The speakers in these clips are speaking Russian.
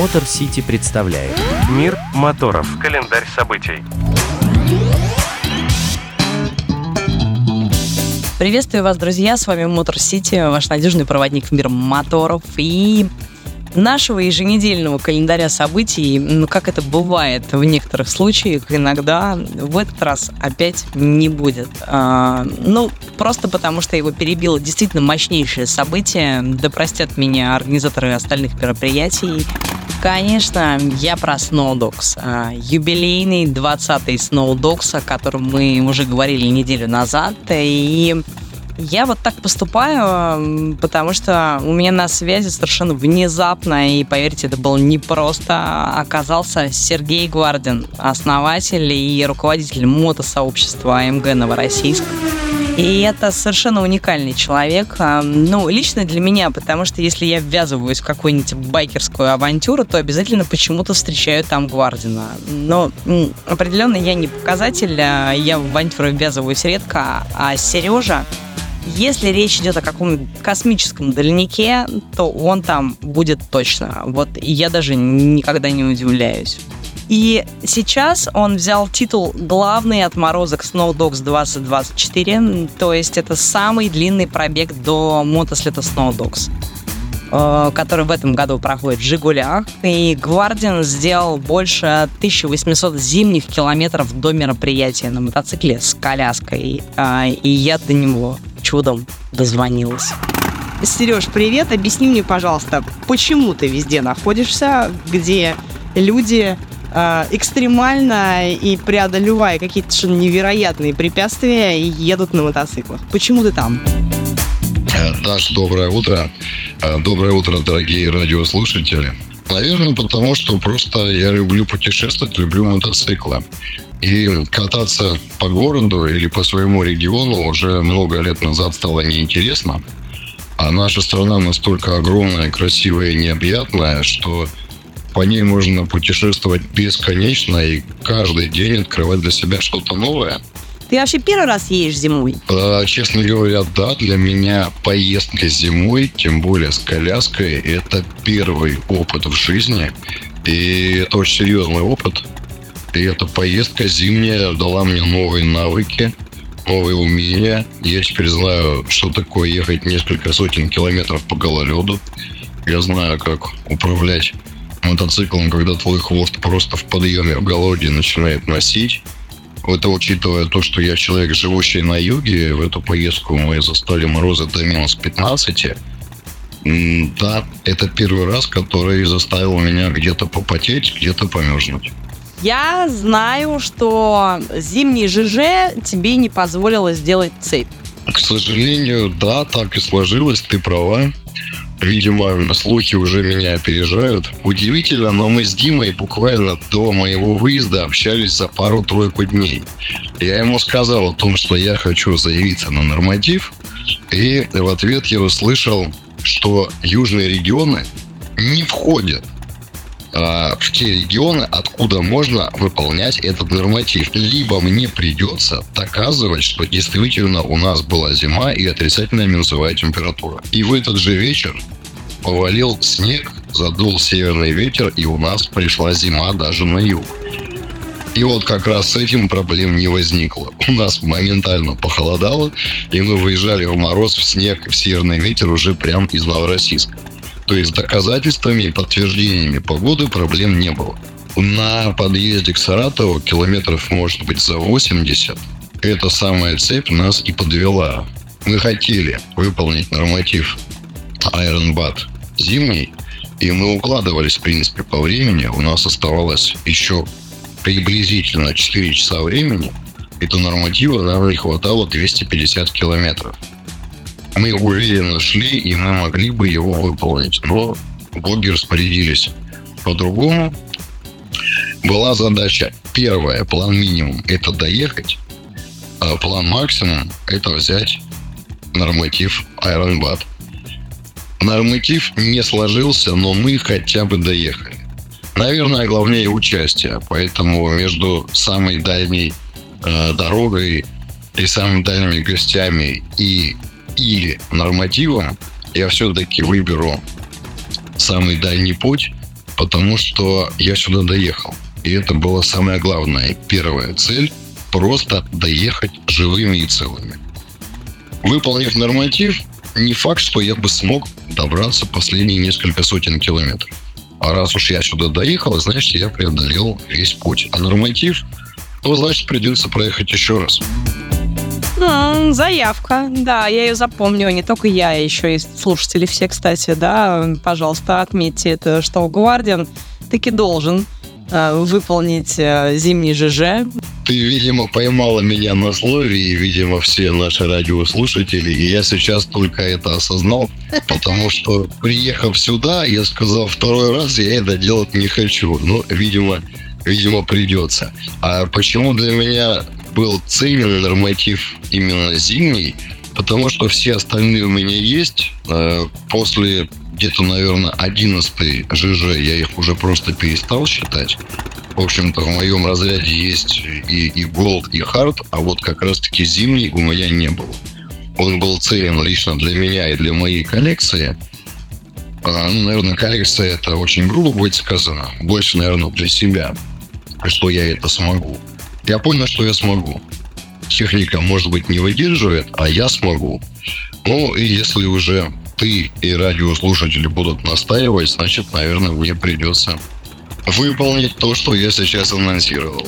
Мотор Сити представляет Мир моторов. Календарь событий. Приветствую вас, друзья! С вами Мотор Сити, ваш надежный проводник в мир моторов. И нашего еженедельного календаря событий, ну, как это бывает в некоторых случаях, иногда в этот раз опять не будет. А, ну, просто потому что его перебило действительно мощнейшее событие. Да простят меня организаторы остальных мероприятий. Конечно, я про Snowdogs. А, юбилейный 20-й Snowdogs, о котором мы уже говорили неделю назад. И я вот так поступаю, потому что у меня на связи совершенно внезапно, и поверьте, это было непросто, оказался Сергей Гвардин, основатель и руководитель мотосообщества АМГ Новороссийск. И это совершенно уникальный человек. А, ну, лично для меня, потому что если я ввязываюсь в какую-нибудь байкерскую авантюру, то обязательно почему-то встречаю там Гвардина. Но определенно я не показатель, а я в авантюры ввязываюсь редко, а Сережа если речь идет о каком-нибудь космическом дальнике, то он там будет точно. Вот я даже никогда не удивляюсь. И сейчас он взял титул «Главный отморозок Snow Dogs 2024», то есть это самый длинный пробег до мотослета Snow Dogs э, который в этом году проходит в Жигулях. И Гвардин сделал больше 1800 зимних километров до мероприятия на мотоцикле с коляской. А, и я до него чудом дозвонилась. Сереж, привет. Объясни мне, пожалуйста, почему ты везде находишься, где люди э, экстремально и преодолевая какие-то совершенно невероятные препятствия едут на мотоциклах. Почему ты там? Даш, доброе утро. Э, доброе утро, дорогие радиослушатели. Наверное, потому что просто я люблю путешествовать, люблю мотоциклы. И кататься по городу или по своему региону уже много лет назад стало неинтересно. А наша страна настолько огромная, красивая и необъятная, что по ней можно путешествовать бесконечно и каждый день открывать для себя что-то новое. Ты вообще первый раз едешь зимой? А, честно говоря, да. Для меня поездка зимой, тем более с коляской, это первый опыт в жизни. И это очень серьезный опыт. И эта поездка зимняя дала мне новые навыки, новые умения. Я теперь знаю, что такое ехать несколько сотен километров по гололеду. Я знаю, как управлять мотоциклом, когда твой хвост просто в подъеме в голоде начинает носить. Это учитывая то, что я человек, живущий на юге, в эту поездку мы застали морозы до минус 15. Да, это первый раз, который заставил меня где-то попотеть, где-то померзнуть. Я знаю, что зимний ЖЖ тебе не позволило сделать цепь. К сожалению, да, так и сложилось, ты права. Видимо, слухи уже меня опережают. Удивительно, но мы с Димой буквально до моего выезда общались за пару-тройку дней. Я ему сказал о том, что я хочу заявиться на норматив, и в ответ я услышал, что южные регионы не входят а, в те регионы, откуда можно выполнять этот норматив. Либо мне придется доказывать, что действительно у нас была зима и отрицательная минусовая температура. И в этот же вечер повалил снег, задул северный ветер, и у нас пришла зима даже на юг. И вот как раз с этим проблем не возникло. У нас моментально похолодало, и мы выезжали в мороз, в снег, в северный ветер уже прям из Новороссийска. То есть доказательствами и подтверждениями погоды проблем не было. На подъезде к Саратову километров может быть за 80. Эта самая цепь нас и подвела. Мы хотели выполнить норматив Iron Bat зимний, и мы укладывались, в принципе, по времени. У нас оставалось еще приблизительно 4 часа времени. До норматива нам не хватало 250 километров мы уверенно шли, и мы могли бы его выполнить. Но боги распорядились по-другому. Была задача первая, план минимум, это доехать, а план максимум это взять норматив Iron Bat. Норматив не сложился, но мы хотя бы доехали. Наверное, главнее участие, поэтому между самой дальней э, дорогой и самыми дальними гостями и или нормативом, я все-таки выберу самый дальний путь, потому что я сюда доехал. И это была самая главная, первая цель – просто доехать живыми и целыми. Выполнив норматив, не факт, что я бы смог добраться последние несколько сотен километров. А раз уж я сюда доехал, значит, я преодолел весь путь. А норматив, ну, значит, придется проехать еще раз. Заявка, да, я ее запомню. Не только я, еще и слушатели все, кстати, да. Пожалуйста, отметьте это, что Гвардиан таки должен э, выполнить э, зимний ЖЖ. Ты, видимо, поймала меня на слове, и, видимо, все наши радиослушатели, и я сейчас только это осознал, потому что, приехав сюда, я сказал, второй раз я это делать не хочу. Ну, видимо, видимо, придется. А почему для меня был ценен норматив именно зимний? Потому что все остальные у меня есть. Э, После где-то, наверное, 11 ЖЖ я их уже просто перестал считать. В общем-то, в моем разряде есть и, и Gold, и Hard, а вот как раз-таки зимний у меня не было. Он был ценен лично для меня и для моей коллекции. А, ну, наверное, коллекция это очень грубо будет сказано. Больше, наверное, для себя, что я это смогу. Я понял, что я смогу. Техника, может быть, не выдерживает, а я смогу. Ну, и если уже ты и радиослушатели будут настаивать, значит, наверное, мне придется выполнить то, что я сейчас анонсировал.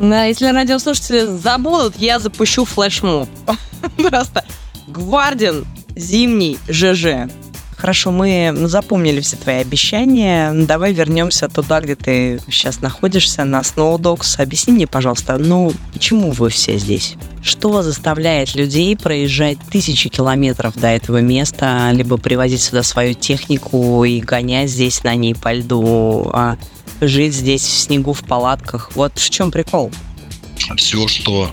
Да, если радиослушатели забудут, я запущу флешмоб. Просто Гвардин, зимний ЖЖ. Хорошо, мы запомнили все твои обещания. Давай вернемся туда, где ты сейчас находишься, на Snowdogs. Объясни мне, пожалуйста, ну, почему вы все здесь? Что заставляет людей проезжать тысячи километров до этого места, либо привозить сюда свою технику и гонять здесь на ней по льду, а жить здесь в снегу в палатках? Вот в чем прикол? Все, что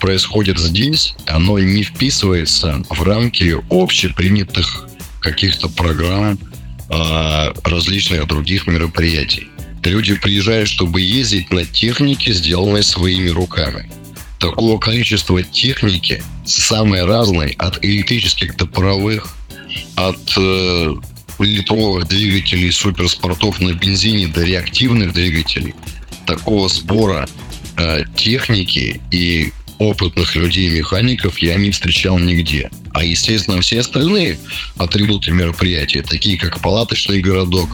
происходит здесь, оно не вписывается в рамки общепринятых каких-то программ, а, различных других мероприятий. Люди приезжают, чтобы ездить на технике, сделанной своими руками. Такого количества техники, самой разной, от электрических до паровых, от э, литровых двигателей суперспортов на бензине до реактивных двигателей, такого сбора э, техники и опытных людей-механиков я не встречал нигде. А, естественно, все остальные атрибуты мероприятия, такие как палаточный городок,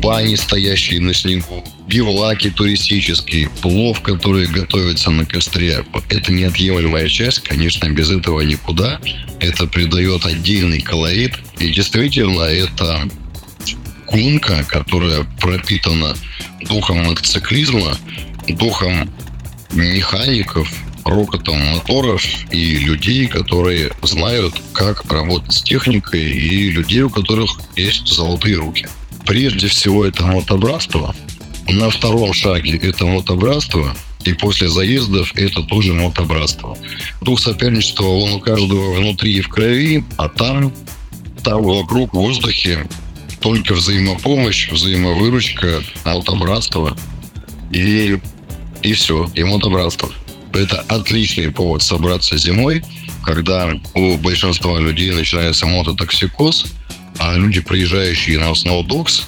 бани, стоящие на снегу, бивлаки туристические, плов, который готовится на костре. Это неотъемлемая часть, конечно, без этого никуда. Это придает отдельный колорит. И действительно, это гонка, которая пропитана духом мотоциклизма, духом механиков, рокотом моторов и людей, которые знают, как работать с техникой, и людей, у которых есть золотые руки. Прежде всего, это мотобратство. На втором шаге это мотобратство, и после заездов это тоже мотобратство. Дух соперничества, он у каждого внутри и в крови, а там, там вокруг в воздухе только взаимопомощь, взаимовыручка, мотобратство и, и все, и мотобратство. Это отличный повод собраться зимой, когда у большинства людей начинается мототоксикоз, а люди, приезжающие на Snowdogs,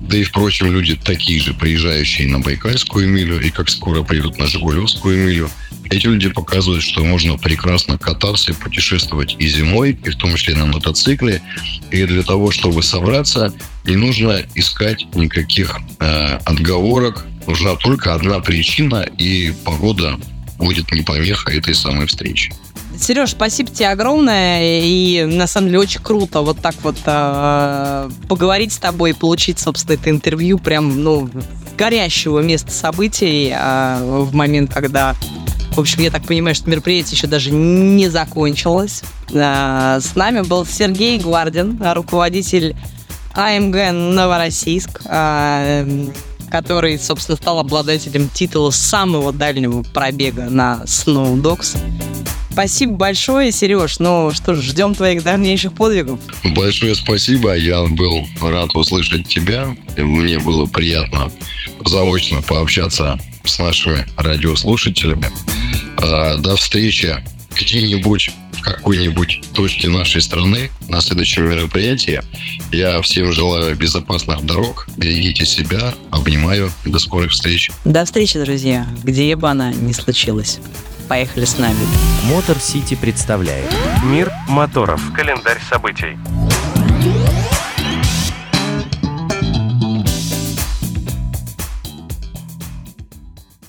да и, впрочем, люди такие же, приезжающие на Байкальскую милю и как скоро приедут на Жигулевскую милю, эти люди показывают, что можно прекрасно кататься и путешествовать и зимой, и в том числе на мотоцикле. И для того, чтобы собраться, не нужно искать никаких э, отговорок. Нужна только одна причина, и погода будет не помеха этой самой встречи. Сереж, спасибо тебе огромное. И на самом деле очень круто вот так вот э, поговорить с тобой и получить, собственно, это интервью прям, ну, горящего места событий э, в момент, когда, в общем, я так понимаю, что мероприятие еще даже не закончилось. Э, с нами был Сергей Гвардин, руководитель АМГ Новороссийск. Который, собственно, стал обладателем титула самого дальнего пробега на Snow Dogs. Спасибо большое, Сереж. Ну что ж, ждем твоих дальнейших подвигов. Большое спасибо. Я был рад услышать тебя. Мне было приятно заочно пообщаться с нашими радиослушателями. А, До встречи где-нибудь какой-нибудь точке нашей страны на следующем мероприятии. Я всем желаю безопасных дорог. Берегите себя. Обнимаю. До скорых встреч. До встречи, друзья, где бы она ни случилась. Поехали с нами. Мотор Сити представляет Мир моторов. Календарь событий.